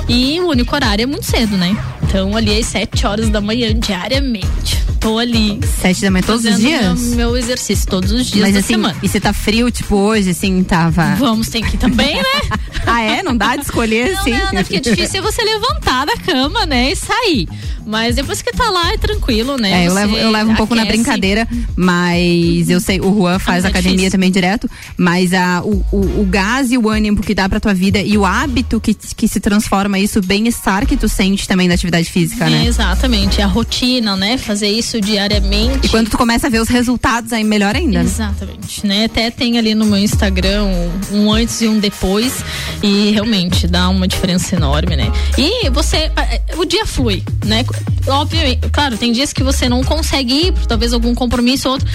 E o único horário é muito cedo, né? Então, ali às 7 horas da manhã, diariamente. Tô ali. Sete da manhã todos os dias? Meu, meu exercício todos os dias Mas assim, semana. e você tá frio, tipo, hoje, assim, tava. Vamos, tem que ir também, né? [LAUGHS] ah, é? Não dá de escolher, Não, assim? não, não, porque é difícil você levantar da cama, né, e sair. Mas depois que tá lá é tranquilo, né? É, eu levo, eu levo um pouco na aquece. brincadeira, mas eu sei, o Juan faz Ah, é academia difícil. também direto, mas a, o, o, o gás e o ânimo que dá pra tua vida e o hábito que, que se transforma isso, o bem-estar que tu sente também da atividade física, É, né? exatamente, a rotina, né? Fazer isso diariamente. E quando tu começa a ver os resultados, aí melhor ainda. né? Exatamente, né? Até tem ali no meu Instagram um, antes e um depois e realmente dá uma diferença enorme, né? E você, o dia flui, né? Obviamente, claro, tem dias que você não consegue ir, por talvez algum compromisso ou outro.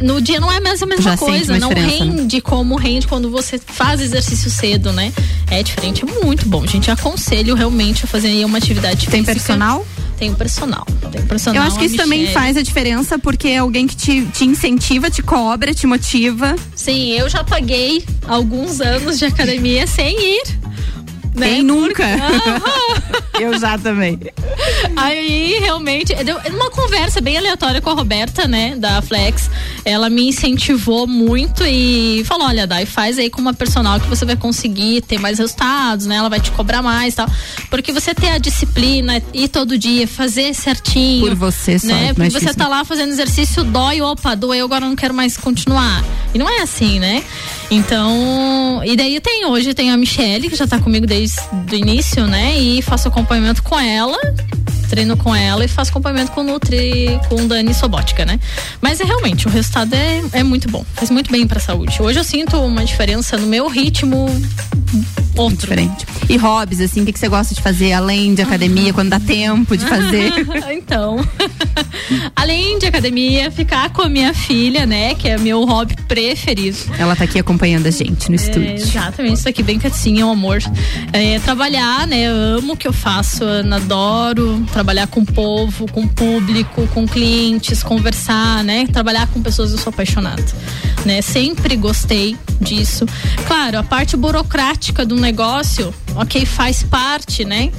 No dia não é mais a mesma Já coisa, não né? rende como rende quando você faz exercício cedo, né? É diferente, é muito bom. Gente, aconselho realmente a fazer aí uma atividade Tem física. personal? Tem personal. Tem personal. Eu acho que isso também Michele. faz a diferença porque é alguém que te, te incentiva, te cobra, te motiva. Sim, eu já paguei alguns anos de academia sem ir. Né? Quem nunca? Aham. [LAUGHS] eu já também. Aí, realmente, deu uma conversa bem aleatória com a Roberta, né, da Flex. Ela me incentivou muito e falou: olha, Dai, faz aí com uma personal que você vai conseguir ter mais resultados, né? Ela vai te cobrar mais e tal. Porque você ter a disciplina, ir todo dia, fazer certinho. Por você só, Né? é Porque você tá lá fazendo exercício, dói, opa, doeu, agora eu não quero mais continuar. E não é assim, né? Então, e daí tem hoje, tem a Michelle, que já tá comigo desde o início, né? E faço acompanhamento com ela, treino com ela e faço acompanhamento com o Nutri, com o Dani Sobótica, né? Mas é realmente, o resultado é, é muito bom, faz muito bem pra saúde. Hoje eu sinto uma diferença no meu ritmo outro. Diferente. E hobbies, assim, o que, que você gosta de fazer além de academia, quando dá tempo de fazer? [LAUGHS] então, [LAUGHS] além de academia, ficar com a minha filha, né? Que é meu hobby preferido. Ela tá aqui acompanhando a gente no É, estúdio. exatamente, isso aqui bem quietinho, é um amor. É, trabalhar, né? Eu amo o que eu faço, adoro trabalhar com o povo, com o público, com clientes, conversar, né? Trabalhar com pessoas, eu sou apaixonada. Né? Sempre gostei disso. Claro, a parte burocrática do negócio, ok, faz parte, né?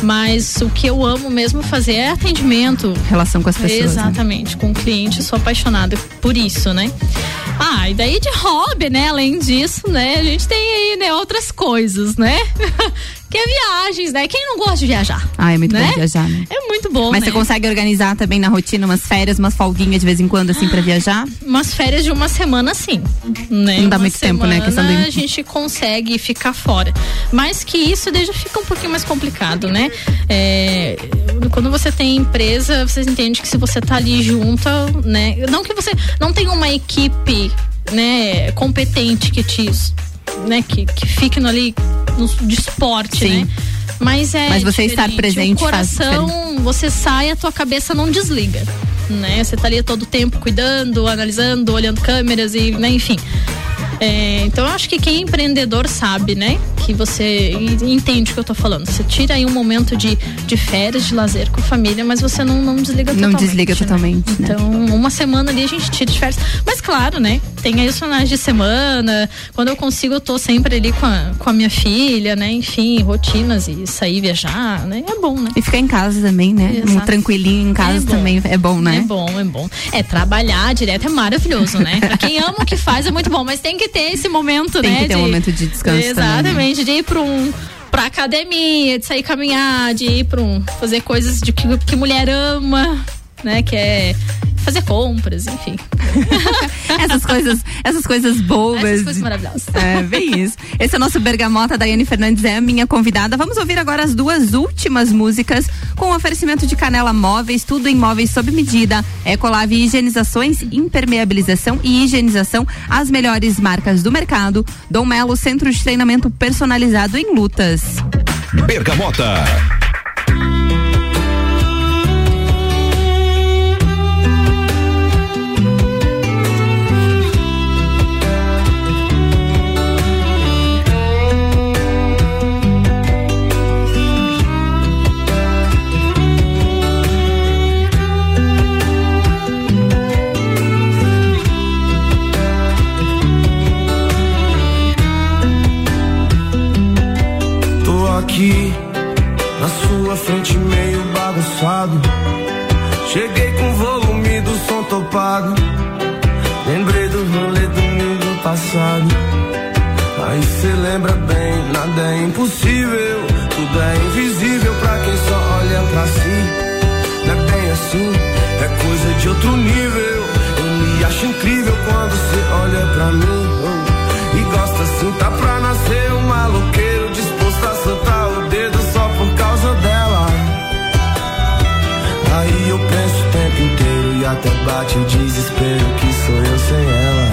Mas o que eu amo mesmo fazer é atendimento. Relação com as pessoas. né? Exatamente, com o cliente, sou apaixonada por isso, né? Ah, e daí de hobby, né? Além disso, né? A gente tem aí, né, outras coisas, né? [LAUGHS] que é viagens, né? Quem não gosta de viajar? Ah, é muito né? bom viajar, né? É muito bom, Mas né? você consegue organizar também na rotina umas férias, umas folguinhas de vez em quando, assim, pra viajar? Umas férias de uma semana, sim. Né? Não dá Uma muito tempo, né? Questão do- A gente consegue ficar fora. Mas que isso já fica um pouquinho mais complicado, né? É, quando você tem empresa, você entende que se você tá ali junto, né? Não que você não tem uma equipe, né, competente que te, né, que, que fique no ali no, de esporte, Sim. né? Mas é Mas você estar diferente. presente o faz coração, você sai, a tua cabeça não desliga, né? Você tá ali todo o tempo cuidando, analisando, olhando câmeras e, né, enfim. É, então eu acho que quem é empreendedor sabe, né? Que você entende o que eu tô falando. Você tira aí um momento de, de férias, de lazer com a família, mas você não, não desliga Não totalmente. desliga né? totalmente, né? Então, uma semana ali a gente tira de férias. Mas claro, né? Tem aí os finais de semana. Quando eu consigo, eu tô sempre ali com a, com a minha filha, né? Enfim, rotinas e sair viajar, né? É bom, né? E ficar em casa também, né? Um tranquilinho em casa É também é bom, né? É bom, é bom. É, trabalhar direto é maravilhoso, né? Pra quem ama o que faz é muito bom, mas tem que ter esse momento, Tem né? que ter um momento de descanso também, né? Exatamente, de ir pra um pra academia, de sair caminhar, de ir pra um fazer coisas de que, que mulher ama, né? Que é fazer compras, enfim. [LAUGHS] essas coisas, essas coisas boas. Essas coisas maravilhosas. É, bem [LAUGHS] isso. Esse é o nosso Bergamota, Daiane Fernandes é a minha convidada. Vamos ouvir agora as duas últimas músicas com o oferecimento de Canela Móveis, tudo em móveis sob medida, Ecolave Higienizações, impermeabilização e higienização, as melhores marcas do mercado. Dom Melo, centro de treinamento personalizado em lutas. Bergamota. Aqui na sua frente meio bagunçado. Cheguei com o volume do som topado. Lembrei do rolê domingo passado. Aí cê lembra bem, nada é impossível. Tudo é invisível pra quem só olha pra si. Não é bem assim, é coisa de outro nível. Eu me acho incrível quando cê olha pra mim. E gosta assim, tá pra até bate o desespero que sou eu sem ela.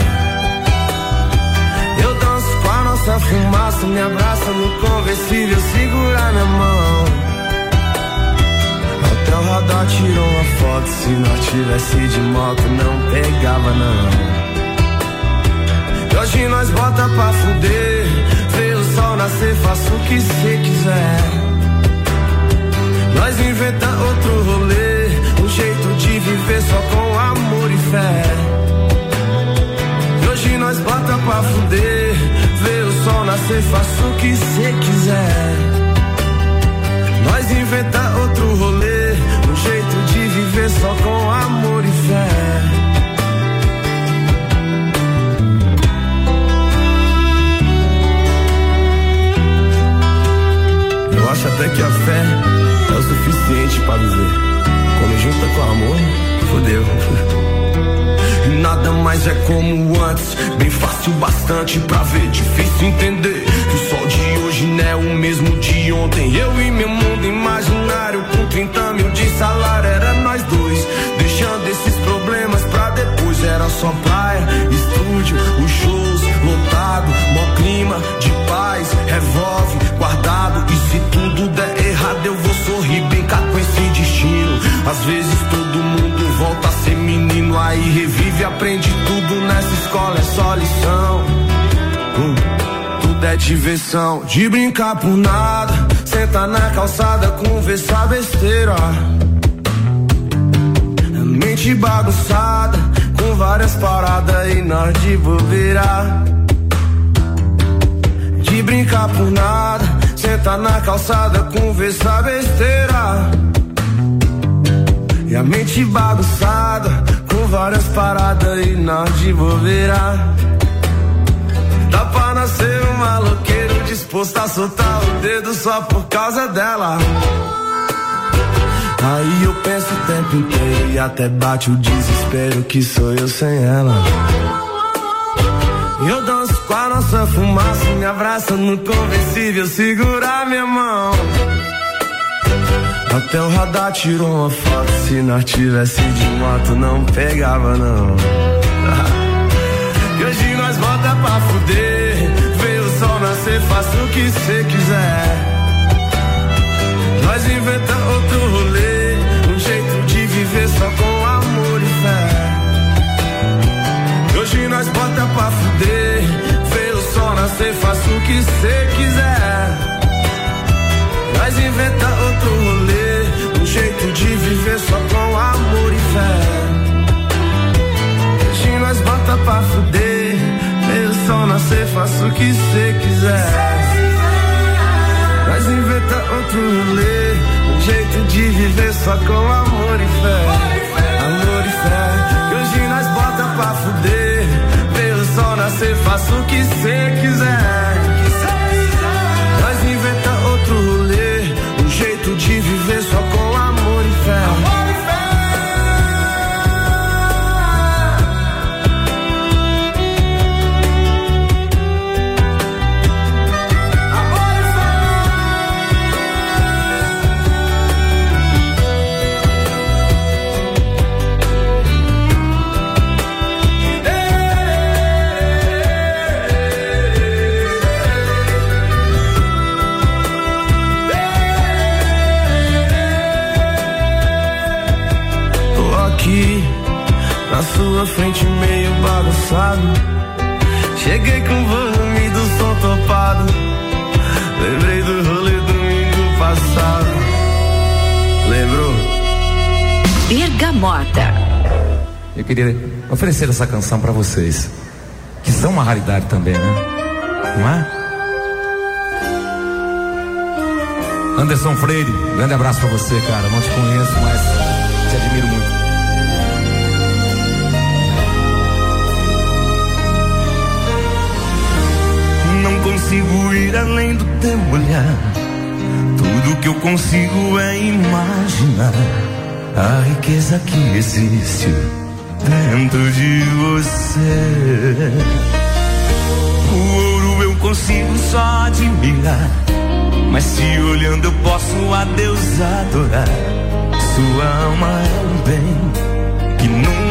Eu danço com a nossa fumaça, me abraça no conversível, segura minha mão. Até o radar tirou uma foto, se nós tivesse de moto não pegava não. E hoje nós bota pra fuder, vê o sol nascer, faça o que cê quiser. Nós inventa outro rolê, viver só com amor e fé. E hoje nós bota pra fuder, vê o sol nascer, faça o que cê quiser. Nós inventa outro rolê, um jeito de viver só com amor e fé. Eu acho até que a fé é o suficiente pra viver. Junta com amor, fodeu. Nada mais é como antes, bem fácil bastante pra ver. Difícil entender que o sol de hoje não é o mesmo de ontem. Eu e meu mundo imaginário, com 30 mil de salário, era nós dois. Deixando esses problemas pra depois. Era só praia, estúdio, os shows lotado, mó clima de paz, revolve, guardado. E se tudo der errado, eu vou sorrir, brincar com esse destino. Às vezes todo mundo volta a ser menino, aí revive, aprende tudo nessa escola, é só lição. Hum, tudo é diversão, de brincar por nada. Senta na calçada, conversar besteira. Mente bagunçada, com várias paradas e nós de bobeira. De brincar por nada, senta na calçada, conversar besteira. E a mente bagunçada, com várias paradas e nós de bobeira. Dá pra nascer um maloqueiro disposto a soltar o dedo só por causa dela. Aí eu penso o tempo inteiro e até bate o desespero que sou eu sem ela. Fumaça, me abraça no conversível, segura minha mão. Até o radar tirou uma foto, se nós tivesse de moto não pegava não. [LAUGHS] E hoje nós volta pra fuder, vê o sol nascer, faça o que cê quiser. Nós inventa outro rolê, um jeito de viver só com amor e fé. E hoje nós bota pra fuder, nascer, faça o que cê quiser. Nós inventa outro rolê, um jeito de viver só com amor e fé. Hoje nós bota pra fuder, o sol nascer, faça o que cê quiser. Nós inventa outro rolê, um jeito de viver só com amor e fé. Nascer, faça o que cê quiser. Bagunçado. Cheguei com o volume do som topado. Lembrei do rolê domingo passado. Lembrou? Bergamota. Eu queria oferecer essa canção pra vocês, que são uma raridade também, né? Não é? Anderson Freire, grande abraço pra você, cara. Não te conheço, mas te admiro muito. Além do teu olhar. Tudo que eu consigo é imaginar a riqueza que existe dentro de você. O ouro eu consigo só admirar. Mas se olhando eu posso a Deus adorar. Sua alma é um bem que nunca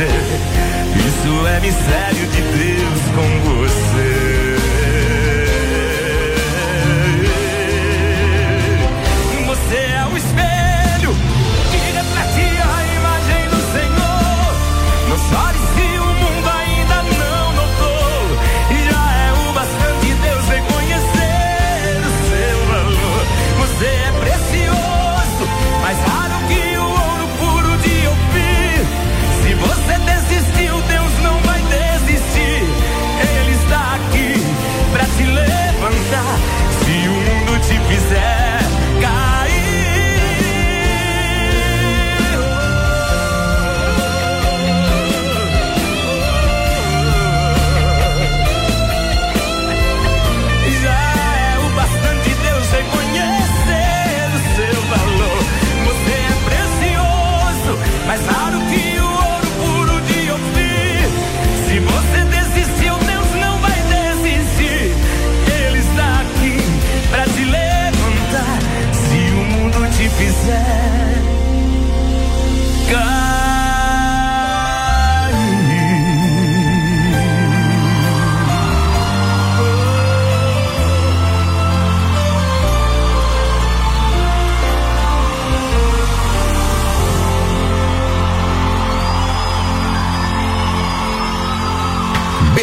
fazer. Isso é mistério de Deus com você. Você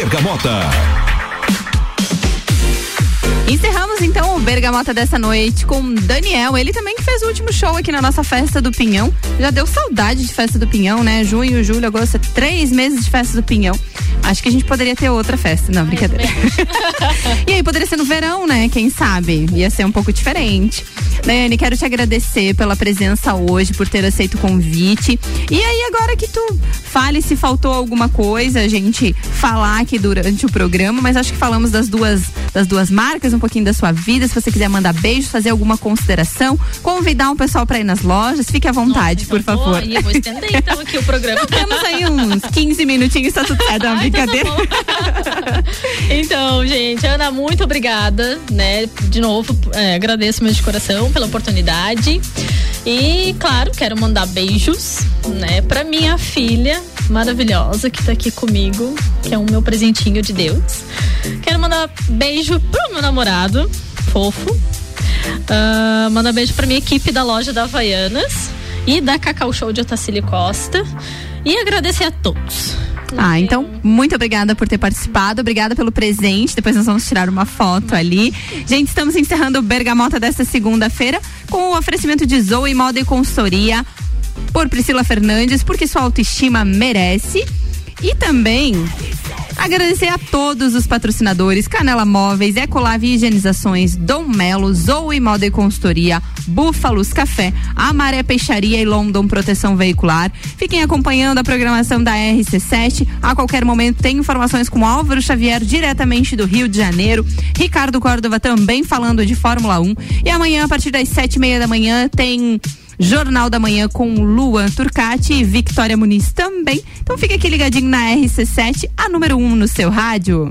Bergamota. Encerramos então o Bergamota dessa noite com Daniel, ele também que fez o último show aqui na nossa festa do Pinhão. Já deu saudade de festa do Pinhão, né? Junho, julho, agosto, três meses de festa do Pinhão. Acho que a gente poderia ter outra festa. Não, brincadeira. [LAUGHS] e aí, poderia ser no verão, né? Quem sabe? Ia ser um pouco diferente. Daiane, quero te agradecer pela presença hoje, por ter aceito o convite. E aí, agora que tu fale se faltou alguma coisa, a gente falar aqui durante o programa, mas acho que falamos das duas das duas marcas, um pouquinho da sua vida. Se você quiser mandar beijo, fazer alguma consideração, convidar um pessoal para ir nas lojas, fique à vontade, Nossa, então por favor. Vou, eu vou estender então aqui o programa. [LAUGHS] Não, temos aí uns 15 minutinhos, tá tudo certo, [LAUGHS] é brincadeira. Tá [LAUGHS] então, gente, Ana, muito obrigada, né? De novo, é, agradeço meu de coração pela oportunidade. E, claro, quero mandar beijos, né, pra minha filha maravilhosa que tá aqui comigo, que é o meu presentinho de Deus. Quero mandar beijo pro meu namorado, fofo. Uh, mandar beijo pra minha equipe da loja da Havaianas e da Cacau Show de Otacílio Costa. E agradecer a todos. Ah, então, muito obrigada por ter participado, obrigada pelo presente. Depois nós vamos tirar uma foto ali. Gente, estamos encerrando o Bergamota desta segunda-feira com o oferecimento de Zoe Moda e Consultoria por Priscila Fernandes, porque sua autoestima merece. E também Agradecer a todos os patrocinadores: Canela Móveis, Ecolave Higienizações, Dom Melo, Zoe Moda e Consultoria, Búfalos Café, Amaré Peixaria e London Proteção Veicular. Fiquem acompanhando a programação da RC7. A qualquer momento tem informações com Álvaro Xavier, diretamente do Rio de Janeiro. Ricardo Córdova também falando de Fórmula 1. E amanhã, a partir das sete e meia da manhã, tem Jornal da Manhã com Luan Turcati e Victoria Muniz também. Então fica aqui ligadinho na RC7, a número 1 um no seu rádio.